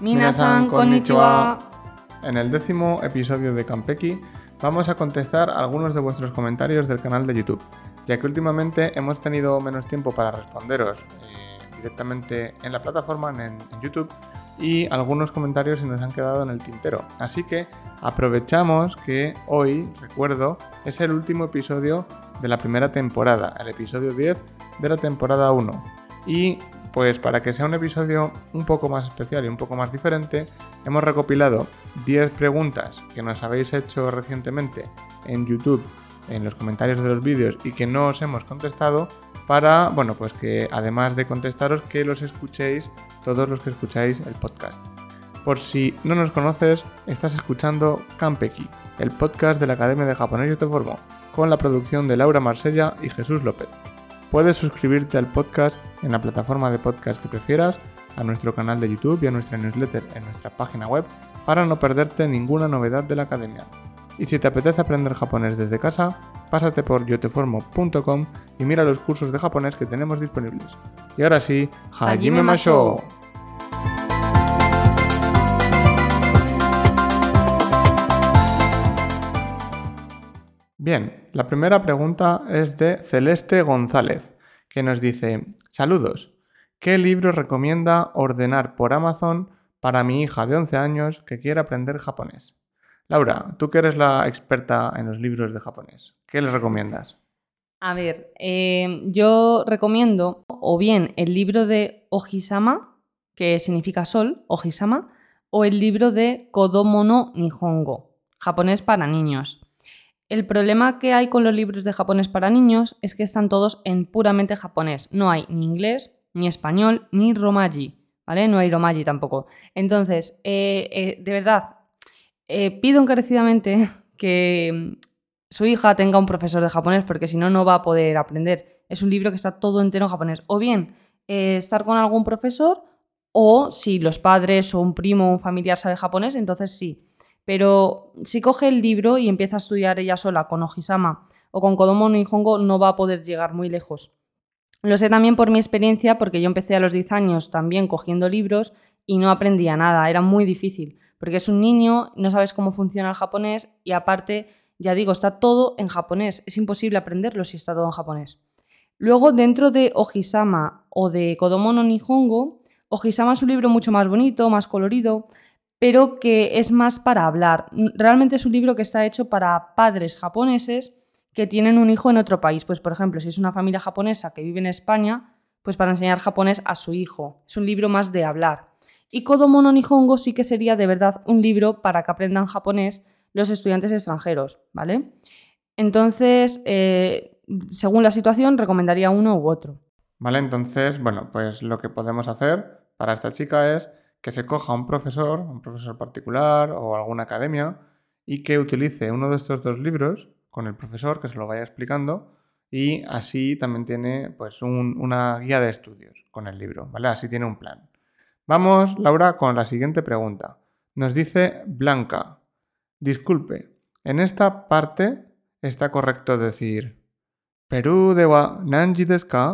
Minasan konnichiwa. En el décimo episodio de Campeki vamos a contestar algunos de vuestros comentarios del canal de YouTube, ya que últimamente hemos tenido menos tiempo para responderos eh, directamente en la plataforma, en, en YouTube, y algunos comentarios se nos han quedado en el tintero. Así que aprovechamos que hoy, recuerdo, es el último episodio de la primera temporada, el episodio 10 de la temporada 1. Y pues para que sea un episodio un poco más especial y un poco más diferente, hemos recopilado 10 preguntas que nos habéis hecho recientemente en YouTube, en los comentarios de los vídeos y que no os hemos contestado para, bueno, pues que además de contestaros, que los escuchéis todos los que escucháis el podcast. Por si no nos conoces, estás escuchando Campeki, el podcast de la Academia de Japonés Yo Te Formo, con la producción de Laura Marsella y Jesús López. Puedes suscribirte al podcast en la plataforma de podcast que prefieras, a nuestro canal de YouTube y a nuestra newsletter en nuestra página web para no perderte ninguna novedad de la academia. Y si te apetece aprender japonés desde casa, pásate por yoteformo.com y mira los cursos de japonés que tenemos disponibles. Y ahora sí, Hajime Masho. Bien, la primera pregunta es de Celeste González, que nos dice, saludos, ¿qué libro recomienda ordenar por Amazon para mi hija de 11 años que quiere aprender japonés? Laura, tú que eres la experta en los libros de japonés, ¿qué le recomiendas? A ver, eh, yo recomiendo o bien el libro de Ohisama, que significa sol, Ohisama, o el libro de Kodomo no Nihongo, japonés para niños. El problema que hay con los libros de japonés para niños es que están todos en puramente japonés. No hay ni inglés, ni español, ni romaji. ¿Vale? No hay romaji tampoco. Entonces, eh, eh, de verdad, eh, pido encarecidamente que su hija tenga un profesor de japonés porque si no, no va a poder aprender. Es un libro que está todo entero en japonés. O bien estar con algún profesor o si los padres o un primo o un familiar sabe japonés, entonces sí. Pero si coge el libro y empieza a estudiar ella sola con Ohisama o con Kodomo no Nihongo, no va a poder llegar muy lejos. Lo sé también por mi experiencia, porque yo empecé a los 10 años también cogiendo libros y no aprendía nada, era muy difícil, porque es un niño, no sabes cómo funciona el japonés y aparte, ya digo, está todo en japonés, es imposible aprenderlo si está todo en japonés. Luego, dentro de Ohisama o de Kodomo no Nihongo, Ohisama es un libro mucho más bonito, más colorido, pero que es más para hablar. Realmente es un libro que está hecho para padres japoneses que tienen un hijo en otro país. Pues, por ejemplo, si es una familia japonesa que vive en España, pues para enseñar japonés a su hijo. Es un libro más de hablar. Y Kodomo no Nihongo sí que sería de verdad un libro para que aprendan japonés los estudiantes extranjeros, ¿vale? Entonces, eh, según la situación, recomendaría uno u otro. Vale, entonces, bueno, pues lo que podemos hacer para esta chica es que se coja un profesor, un profesor particular o alguna academia y que utilice uno de estos dos libros con el profesor, que se lo vaya explicando y así también tiene pues una guía de estudios con el libro, ¿vale? Así tiene un plan. Vamos, Laura, con la siguiente pregunta. Nos dice Blanca, disculpe, en esta parte está correcto decir Perú de wa nanji desu ka?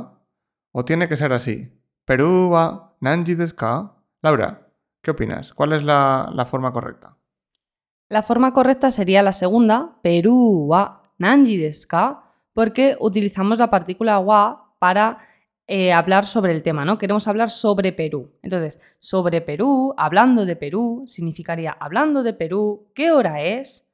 ¿O tiene que ser así? Perú wa nanji desu ka? Laura, ¿qué opinas? ¿Cuál es la, forma correcta? La forma correcta sería la segunda, Perú wa nanji desu porque utilizamos la partícula wa para eh, hablar sobre el tema, ¿no? Queremos hablar sobre Perú. Entonces, sobre Perú, hablando de Perú, significaría hablando de Perú, ¿qué hora es?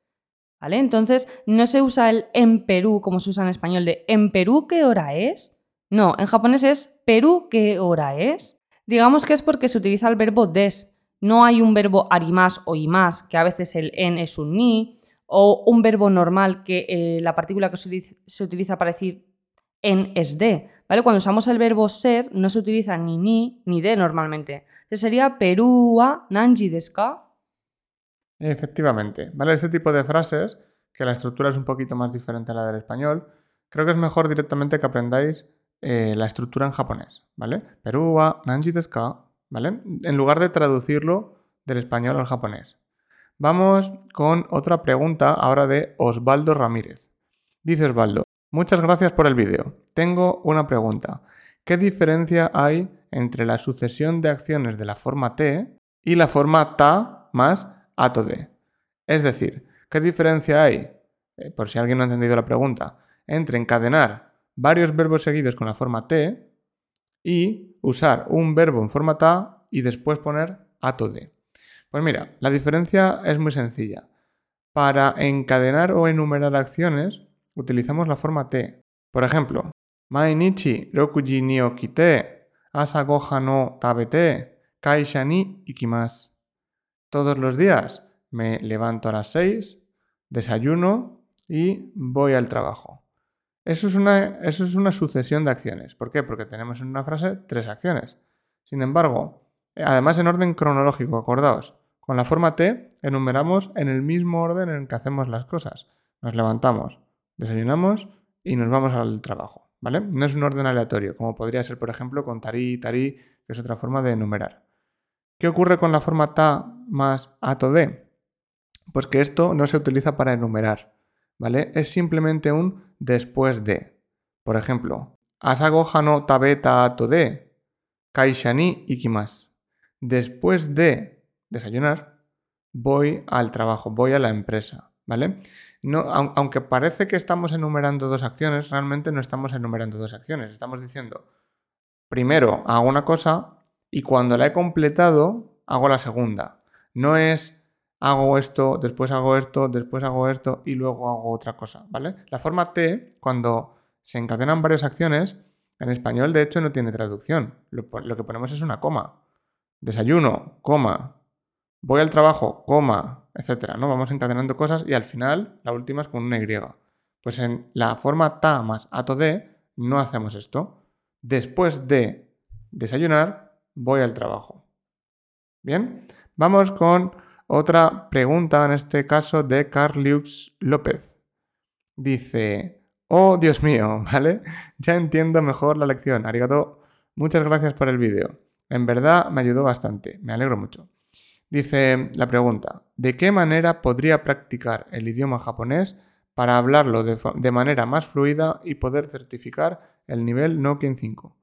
¿Vale? Entonces, no se usa el en Perú como se usa en español de en Perú, ¿qué hora es? No, en japonés es Perú, ¿qué hora es? Digamos que es porque se utiliza el verbo des. No hay un verbo arimas o imas, que a veces el en es un ni, o un verbo normal que eh, la partícula que se utiliza para decir en es de. ¿Vale? Cuando usamos el verbo ser, no se utiliza ni ni ni de normalmente. Entonces sería perúa nanji deska. Efectivamente. ¿Vale? Este tipo de frases, que la estructura es un poquito más diferente a la del español, creo que es mejor directamente que aprendáis eh, la estructura en japonés, ¿vale? Perú wa nanji desu ¿vale? En lugar de traducirlo del español al japonés. Vamos con otra pregunta ahora de Osvaldo Ramírez. Dice Osvaldo, muchas gracias por el vídeo. Tengo una pregunta. ¿Qué diferencia hay entre la sucesión de acciones de la forma T y la forma ta más ato de. Es decir, ¿qué diferencia hay, eh, por si alguien no ha entendido la pregunta, entre encadenar varios verbos seguidos con la forma te y usar un verbo en forma ta y después poner ato de? Pues mira, la diferencia es muy sencilla. Para encadenar o enumerar acciones, utilizamos la forma te. Por ejemplo, Mainichi rokuji ni okite, asa no tabete, kaisha ni ikimasu. Todos los días me levanto a las 6, desayuno y voy al trabajo. Eso es, una, eso es una sucesión de acciones. ¿Por qué? Porque tenemos en una frase tres acciones. Sin embargo, además en orden cronológico, acordaos, con la forma T enumeramos en el mismo orden en el que hacemos las cosas. Nos levantamos, desayunamos y nos vamos al trabajo. ¿Vale? No es un orden aleatorio, como podría ser, por ejemplo, con tarí, tarí, que es otra forma de enumerar. ¿Qué ocurre con la forma ta más ato de? Pues que esto no se utiliza para enumerar, ¿vale? Es simplemente un después de. Por ejemplo, asago hano tabeta ato de, kaisha ni ikimasu. Después de desayunar, voy al trabajo, voy a la empresa, ¿vale? Aunque parece que estamos enumerando dos acciones, realmente no estamos enumerando dos acciones. Estamos diciendo, primero hago una cosa y cuando la he completado, hago la segunda. No es hago esto, después hago esto, después hago esto y luego hago otra cosa, ¿vale? La forma T, cuando se encadenan varias acciones, en español de hecho no tiene traducción. Lo, que ponemos es una coma. Desayuno, coma. Voy al trabajo, coma, etcétera, ¿no? Vamos encadenando cosas y al final la última es con una Y. Pues en la forma ta más ato de no hacemos esto. Después de desayunar, voy al trabajo. Bien, vamos con otra pregunta, en este caso de Carliux López. Dice, oh Dios mío, ¿vale? Ya entiendo mejor la lección. Arigato, muchas gracias por el vídeo. En verdad me ayudó bastante, me alegro mucho. Dice la pregunta, ¿de qué manera podría practicar el idioma japonés para hablarlo de, de manera más fluida y poder certificar el nivel Nokia 5?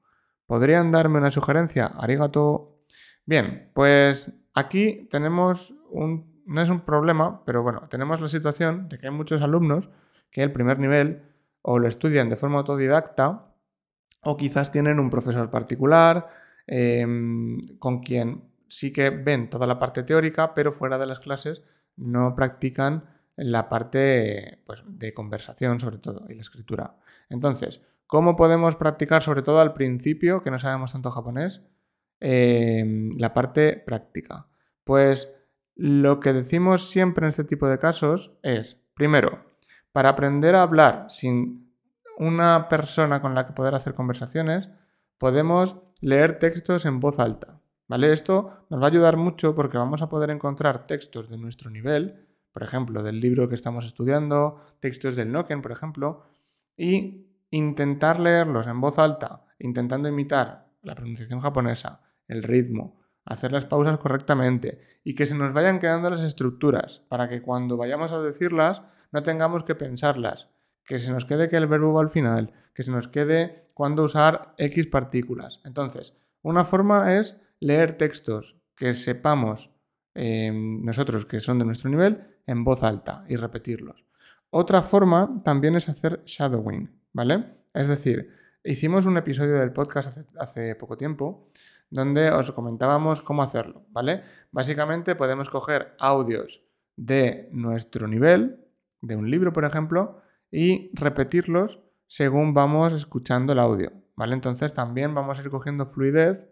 ¿Podrían darme una sugerencia? Arigato. Bien, pues aquí tenemos no es un problema, pero bueno, tenemos la situación de que hay muchos alumnos que el primer nivel o lo estudian de forma autodidacta o quizás tienen un profesor particular em, con quien sí que ven toda la parte teórica, pero fuera de las clases no practican la parte pues, de conversación sobre todo y la escritura. Entonces, ¿Cómo podemos practicar, sobre todo al principio, que no sabemos tanto japonés, em, la parte práctica? Pues lo que decimos siempre en este tipo de casos es, primero, para aprender a hablar sin una persona con la que poder hacer conversaciones, podemos leer textos en voz alta. ¿Vale? Esto nos va a ayudar mucho porque vamos a poder encontrar textos de nuestro nivel, por ejemplo, del libro que estamos estudiando, textos del Noken, por ejemplo, y intentar leerlos en voz alta, intentando imitar la pronunciación japonesa, el ritmo, hacer las pausas correctamente y que se nos vayan quedando las estructuras para que cuando vayamos a decirlas no tengamos que pensarlas, que se nos quede que el verbo va al final, que se nos quede cuando usar X partículas. Entonces, una forma es leer textos que sepamos em, nosotros que son de nuestro nivel en voz alta y repetirlos. Otra forma también es hacer shadowing. ¿vale? Es decir, hicimos un episodio del podcast hace, poco tiempo donde os comentábamos cómo hacerlo, ¿vale? Básicamente podemos coger audios de nuestro nivel, de un libro, por ejemplo, y repetirlos según vamos escuchando el audio, ¿vale? Entonces también vamos a ir cogiendo fluidez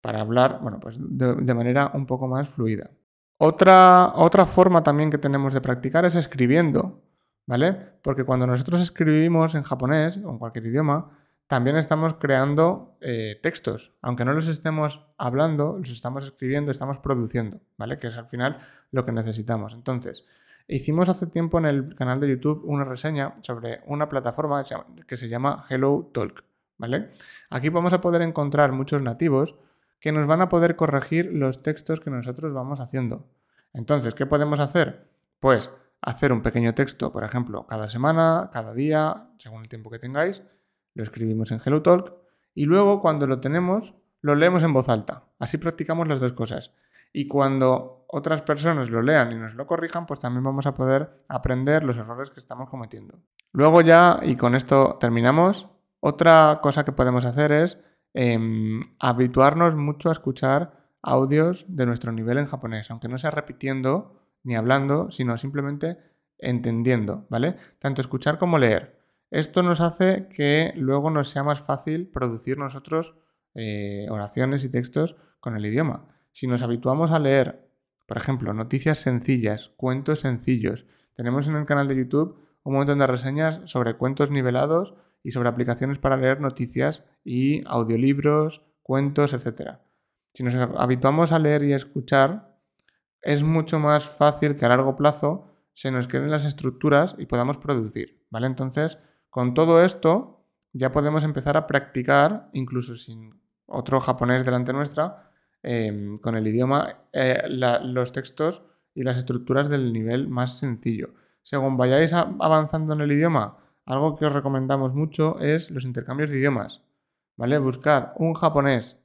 para hablar, bueno, pues de, manera un poco más fluida. Otra, otra forma también que tenemos de practicar es escribiendo. ¿vale? Porque cuando nosotros escribimos en japonés o en cualquier idioma, también estamos creando eh, textos. Aunque no los estemos hablando, los estamos escribiendo, estamos produciendo, ¿vale? Que es al final lo que necesitamos. Entonces, hicimos hace tiempo en el canal de YouTube una reseña sobre una plataforma que se llama Hello Talk, ¿vale? Aquí vamos a poder encontrar muchos nativos que nos van a poder corregir los textos que nosotros vamos haciendo. Entonces, ¿qué podemos hacer? Pues hacer un pequeño texto, por ejemplo, cada semana, cada día, según el tiempo que tengáis, lo escribimos en HelloTalk y luego cuando lo tenemos lo leemos en voz alta. Así practicamos las dos cosas. Y cuando otras personas lo lean y nos lo corrijan, pues también vamos a poder aprender los errores que estamos cometiendo. Luego ya, y con esto terminamos, otra cosa que podemos hacer es em, habituarnos mucho a escuchar audios de nuestro nivel en japonés, aunque no sea repitiendo ni hablando, sino simplemente entendiendo, ¿vale? Tanto escuchar como leer. Esto nos hace que luego nos sea más fácil producir nosotros eh, oraciones y textos con el idioma. Si nos habituamos a leer, por ejemplo, noticias sencillas, cuentos sencillos, tenemos en el canal de YouTube un montón de reseñas sobre cuentos nivelados y sobre aplicaciones para leer noticias y audiolibros, cuentos, etc. Si nos habituamos a leer y a escuchar, es mucho más fácil que a largo plazo se nos queden las estructuras y podamos producir, ¿vale? Entonces, con todo esto, ya podemos empezar a practicar, incluso sin otro japonés delante nuestra, em, con el idioma, eh, los textos y las estructuras del nivel más sencillo. Según vayáis avanzando en el idioma, algo que os recomendamos mucho es los intercambios de idiomas. ¿Vale? Buscad un japonés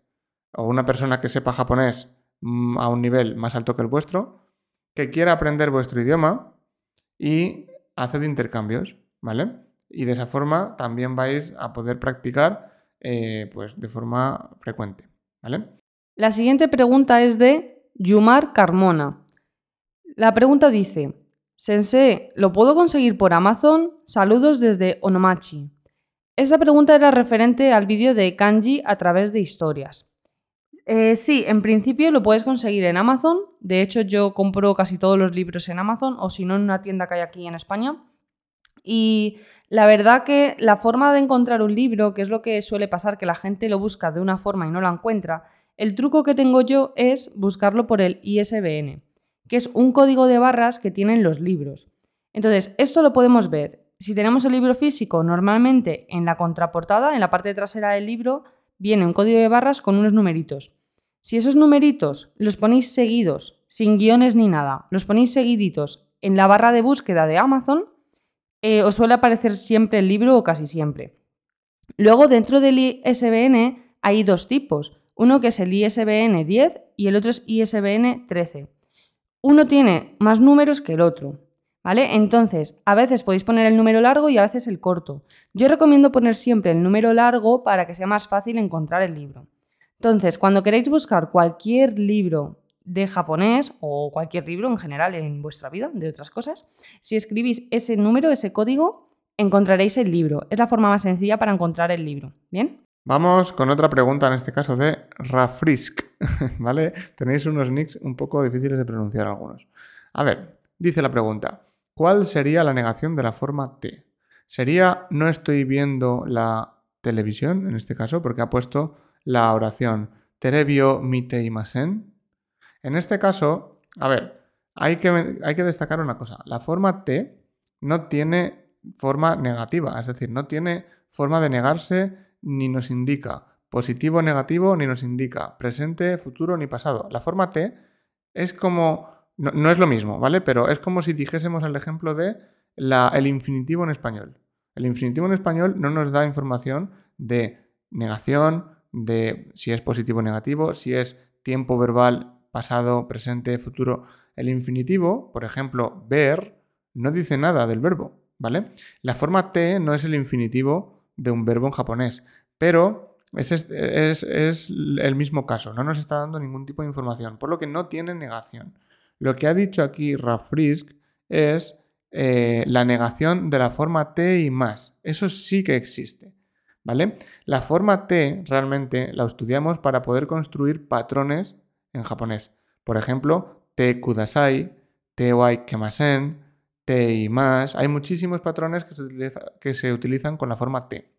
o una persona que sepa japonés mm, a un nivel más alto que el vuestro, que quiera aprender vuestro idioma y haced intercambios, ¿vale? Y de esa forma también vais a poder practicar eh, pues de forma frecuente, ¿vale? La siguiente pregunta es de Yumar Carmona. La pregunta dice, Sensei, ¿lo puedo conseguir por Amazon? Saludos desde Onomachi. Esa pregunta era referente al vídeo de kanji a través de historias. Eh, sí, en principio lo puedes conseguir en Amazon. De hecho, yo compro casi todos los libros en Amazon o si no en una tienda que hay aquí en España. Y la verdad que la forma de encontrar un libro, que es lo que suele pasar, que la gente lo busca de una forma y no lo encuentra, el truco que tengo yo es buscarlo por el ISBN que es un código de barras que tienen los libros. Entonces, esto lo podemos ver. Si tenemos el libro físico, normalmente en la contraportada, en la parte trasera del libro, viene un código de barras con unos numeritos. Si esos numeritos los ponéis seguidos, sin guiones ni nada, los ponéis seguiditos en la barra de búsqueda de Amazon, eh, os suele aparecer siempre el libro o casi siempre. Luego, dentro del ISBN hay dos tipos. Uno que es el ISBN 10 y el otro es ISBN 13 uno tiene más números que el otro. ¿Vale? Entonces, a veces podéis poner el número largo y a veces el corto. Yo recomiendo poner siempre el número largo para que sea más fácil encontrar el libro. Entonces, cuando queréis buscar cualquier libro de japonés o cualquier libro en general en vuestra vida, de otras cosas, si escribís ese número, ese código, encontraréis el libro. Es la forma más sencilla para encontrar el libro. ¿Bien? Vamos con otra pregunta, en este caso de Rafrisk, ¿vale? Tenéis unos nicks un poco difíciles de pronunciar algunos. A ver, dice la pregunta, ¿cuál sería la negación de la forma T? ¿Sería no estoy viendo la televisión, en este caso, porque ha puesto la oración Terebio mite imasen? En este caso, a ver, hay que, hay que destacar una cosa. La forma T no tiene forma negativa, es decir, no tiene forma de negarse ni nos indica positivo o negativo, ni nos indica presente, futuro, ni pasado. La forma T es como, no, es lo mismo, ¿vale? Pero es como si dijésemos el ejemplo de la, el infinitivo en español. El infinitivo en español no nos da información de negación, de si es positivo o negativo, si es tiempo verbal, pasado, presente, futuro. El infinitivo, por ejemplo, ver, no dice nada del verbo, ¿vale? La forma T no es el infinitivo de un verbo en japonés. Pero es, es, el mismo caso, no nos está dando ningún tipo de información, por lo que no tiene negación. Lo que ha dicho aquí Rafrisk es eh, la negación de la forma T y más. Eso sí que existe. ¿Vale? La forma T realmente la estudiamos para poder construir patrones en japonés. Por ejemplo, te kudasai, te wai kemasen, T y más. Hay muchísimos patrones que se, utilizan con la forma T.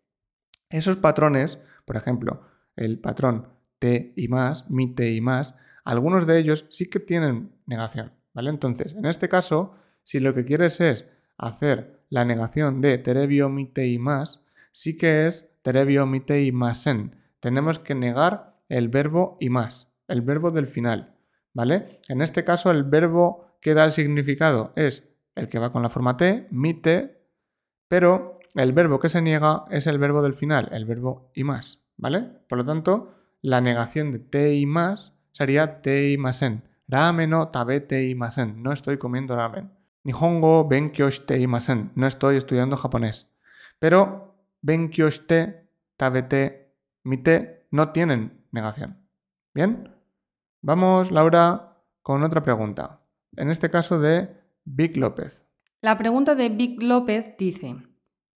Esos patrones, por ejemplo, el patrón T y más, mi T y más, algunos de ellos sí que tienen negación, ¿vale? Entonces, en este caso, si lo que quieres es hacer la negación de terebio, mi T y más, sí que es terebio, mi T y en. Tenemos que negar el verbo y más, el verbo del final, ¿vale? En este caso, el verbo que da el significado es el que va con la forma T, mite, pero el verbo que se niega es el verbo del final, el verbo y más, ¿vale? Por lo tanto, la negación de te y más sería te y más en. Ramen no tabete imasen. No estoy comiendo ramen. Nihongo benkyou shite imasen. No estoy estudiando japonés. Pero benkyou shite, tabete, mite no tienen negación. ¿Bien? Vamos, Laura, con otra pregunta. En este caso de Vic López. La pregunta de Vic López dice: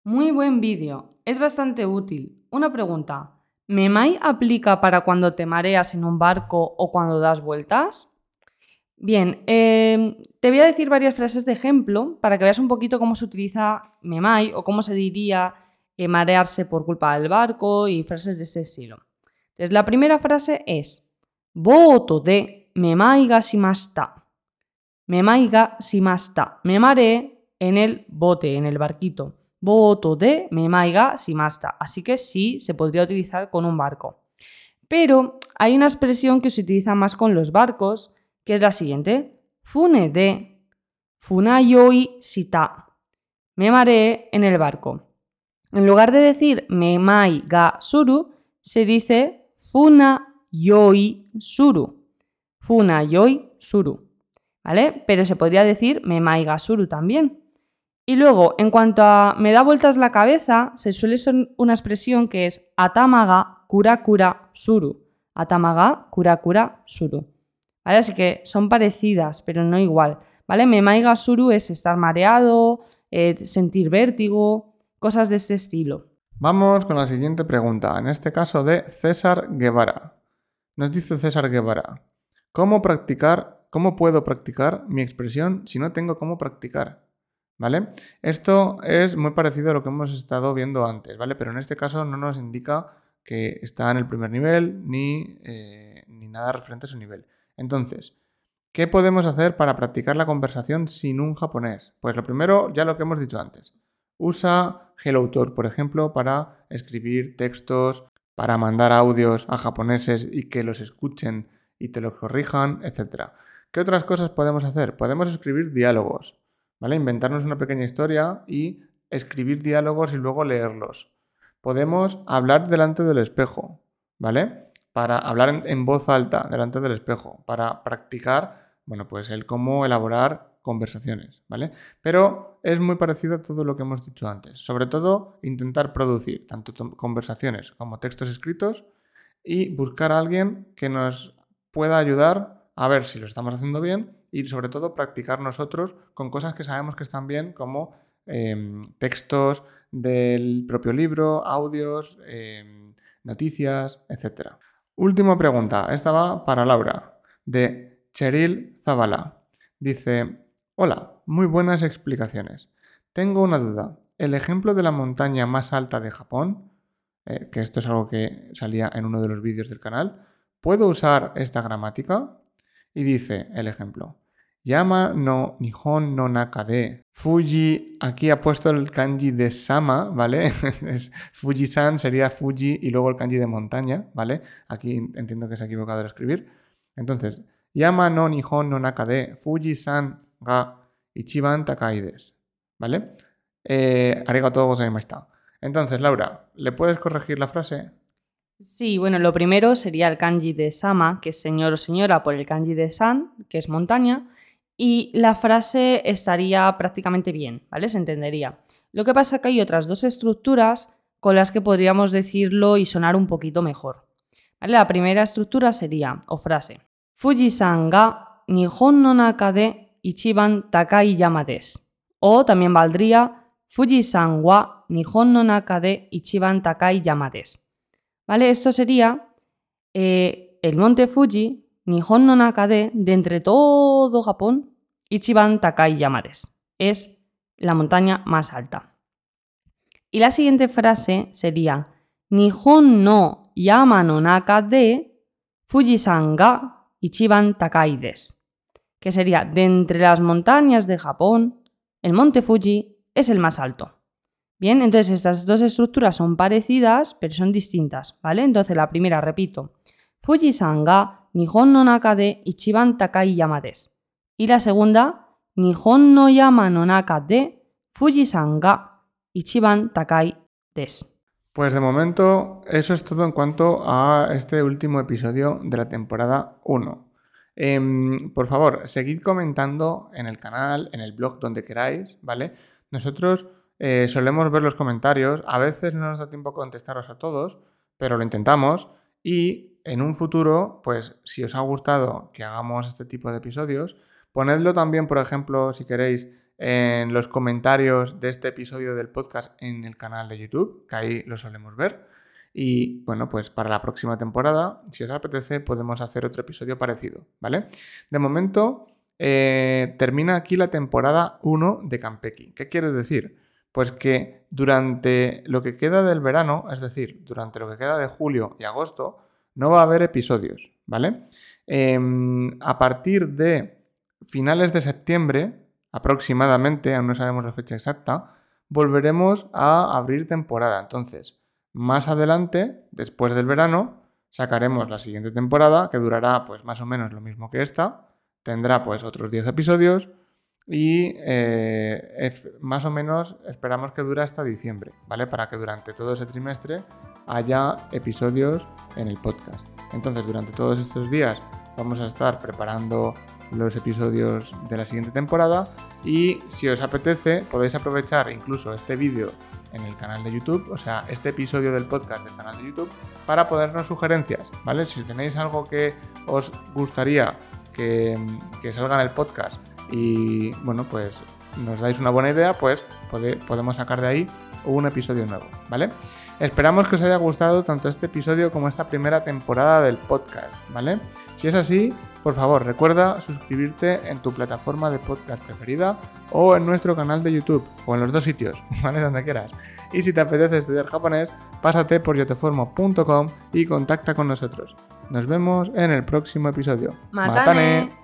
Muy buen vídeo, es bastante útil. Una pregunta: ¿Memai aplica para cuando te mareas en un barco o cuando das vueltas? Bien, em, te voy a decir varias frases de ejemplo para que veas un poquito cómo se utiliza memai o cómo se diría eh, marearse por culpa del barco y frases de ese estilo. Entonces, la primera frase es Voto de memai ga shimashita. Memai ga shimashita. Me mareé en el bote, en el barquito. Voto de memai ga shimashita. Así que sí, se podría utilizar con un barco. Pero hay una expresión que se utiliza más con los barcos que es la siguiente. Fune de funayoi shita. Me mareé en el barco. En lugar de decir me mai ga suru, se dice funa yoi suru. Funa yoi suru. ¿Vale? Pero se podría decir me mai ga suru también. Y luego, en cuanto a me da vueltas la cabeza, se suele ser una expresión que es atamaga kura suru. Atamaga kura suru. Así que son parecidas, pero no igual. ¿Vale? Memaiga suru es estar mareado, eh, sentir vértigo, cosas de este estilo. Vamos con la siguiente pregunta, en este caso de César Guevara. Nos dice César Guevara, ¿cómo practicar, cómo puedo practicar mi expresión si no tengo cómo practicar? ¿Vale? Esto es muy parecido a lo que hemos estado viendo antes, ¿vale? Pero en este caso no nos indica que está en el primer nivel ni, eh, ni nada referente a su nivel. Entonces, ¿qué podemos hacer para practicar la conversación sin un japonés? Pues lo primero, ya lo que hemos dicho antes. Usa HelloTalk, por ejemplo, para escribir textos, para mandar audios a japoneses y que los escuchen y te los corrijan, etc. ¿Qué otras cosas podemos hacer? Podemos escribir diálogos, ¿vale? Inventarnos una pequeña historia y escribir diálogos y luego leerlos. Podemos hablar delante del espejo, ¿vale? para hablar en, voz alta delante del espejo, para practicar, bueno, pues el cómo elaborar conversaciones, ¿vale? Pero es muy parecido a todo lo que hemos dicho antes. Sobre todo, intentar producir tanto conversaciones como textos escritos y buscar a alguien que nos pueda ayudar a ver si lo estamos haciendo bien y sobre todo practicar nosotros con cosas que sabemos que están bien como em, textos del propio libro, audios, em, noticias, etc. Última pregunta, esta va para Laura, de Cheryl Zavala. Dice, hola, muy buenas explicaciones. Tengo una duda. El ejemplo de la montaña más alta de Japón, eh, que esto es algo que salía en uno de los vídeos del canal, ¿puedo usar esta gramática? Y dice el ejemplo, Yama no Nihon no Nakade. Fuji, aquí ha puesto el kanji de Sama, ¿vale? Fuji-san sería Fuji y luego el kanji de montaña, ¿vale? Aquí entiendo que se ha equivocado al escribir. Entonces, Yama no Nihon no Nakade. Fuji-san ga Ichiban Takaides, ¿vale? Eh, arigato gozaimashita. Entonces, Laura, ¿le puedes corregir la frase? Sí, bueno, lo primero sería el kanji de Sama, que es señor o señora, por el kanji de San, que es montaña y la frase estaría prácticamente bien, ¿vale? Se entendería. Lo que pasa es que hay otras dos estructuras con las que podríamos decirlo y sonar un poquito mejor. La primera estructura sería, o frase, Fuji-san ga Nihon no naka de ichiban takai yama O también valdría Fuji-san wa Nihon no naka de ichiban takai yama ¿Vale? Esto sería eh, el monte Fuji Nihon no Nakade, de entre todo Japón, Ichiban Takai Yamades. Es la montaña más alta. Y la siguiente frase sería Nihon no Yama no Nakade Fujisan ga Ichiban Takai des. Que sería de entre las montañas de Japón, el monte Fuji es el más alto. Bien, entonces estas dos estructuras son parecidas, pero son distintas, ¿vale? Entonces la primera, repito, Fujisan ga Nihon no naka de ichiban takai yama Y la segunda, Nihon no yama no de Fujisan ga ichiban takai des. Pues de momento eso es todo en cuanto a este último episodio de la temporada 1. Em, por favor, seguid comentando en el canal, en el blog, donde queráis, ¿vale? Nosotros eh, solemos ver los comentarios, a veces no nos da tiempo contestaros a todos, pero lo intentamos y en un futuro, pues si os ha gustado que hagamos este tipo de episodios, ponedlo también, por ejemplo, si queréis, en los comentarios de este episodio del podcast en el canal de YouTube, que ahí lo solemos ver. Y bueno, pues para la próxima temporada, si os apetece, podemos hacer otro episodio parecido, ¿vale? De momento, eh, termina aquí la temporada 1 de Campeki. ¿Qué quiere decir? Pues que durante lo que queda del verano, es decir, durante lo que queda de julio y agosto, no va a haber episodios, ¿vale? Em, a partir de finales de septiembre, aproximadamente, aún no sabemos la fecha exacta, volveremos a abrir temporada. Entonces, más adelante, después del verano, sacaremos la siguiente temporada, que durará pues más o menos lo mismo que esta. Tendrá pues otros 10 episodios y eh, más o menos esperamos que dure hasta diciembre, ¿vale? Para que durante todo ese trimestre haya episodios en el podcast. Entonces, durante todos estos días vamos a estar preparando los episodios de la siguiente temporada y si os apetece podéis aprovechar incluso este vídeo en el canal de YouTube, o sea, este episodio del podcast del canal de YouTube, para podernos sugerencias, ¿vale? Si tenéis algo que os gustaría que, salga en el podcast y, bueno, pues nos dais una buena idea, pues podemos sacar de ahí un episodio nuevo, ¿vale? Esperamos que os haya gustado tanto este episodio como esta primera temporada del podcast, ¿vale? Si es así, por favor, recuerda suscribirte en tu plataforma de podcast preferida o en nuestro canal de YouTube o en los dos sitios, ¿vale? Donde quieras. Y si te apetece estudiar japonés, pásate por yoteformo.com y contacta con nosotros. Nos vemos en el próximo episodio. ¡Matane!